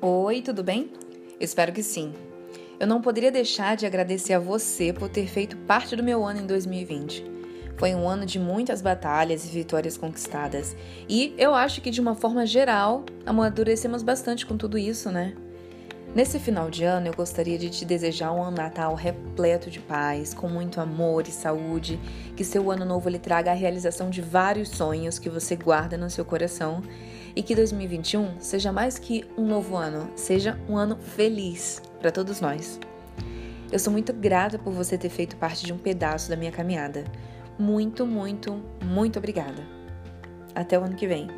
Oi, tudo bem? Espero que sim. Eu não poderia deixar de agradecer a você por ter feito parte do meu ano em 2020. Foi um ano de muitas batalhas e vitórias conquistadas. E eu acho que, de uma forma geral, amadurecemos bastante com tudo isso, né? Nesse final de ano, eu gostaria de te desejar um Natal repleto de paz, com muito amor e saúde, que seu ano novo lhe traga a realização de vários sonhos que você guarda no seu coração e que 2021 seja mais que um novo ano, seja um ano feliz para todos nós. Eu sou muito grata por você ter feito parte de um pedaço da minha caminhada. Muito, muito, muito obrigada. Até o ano que vem.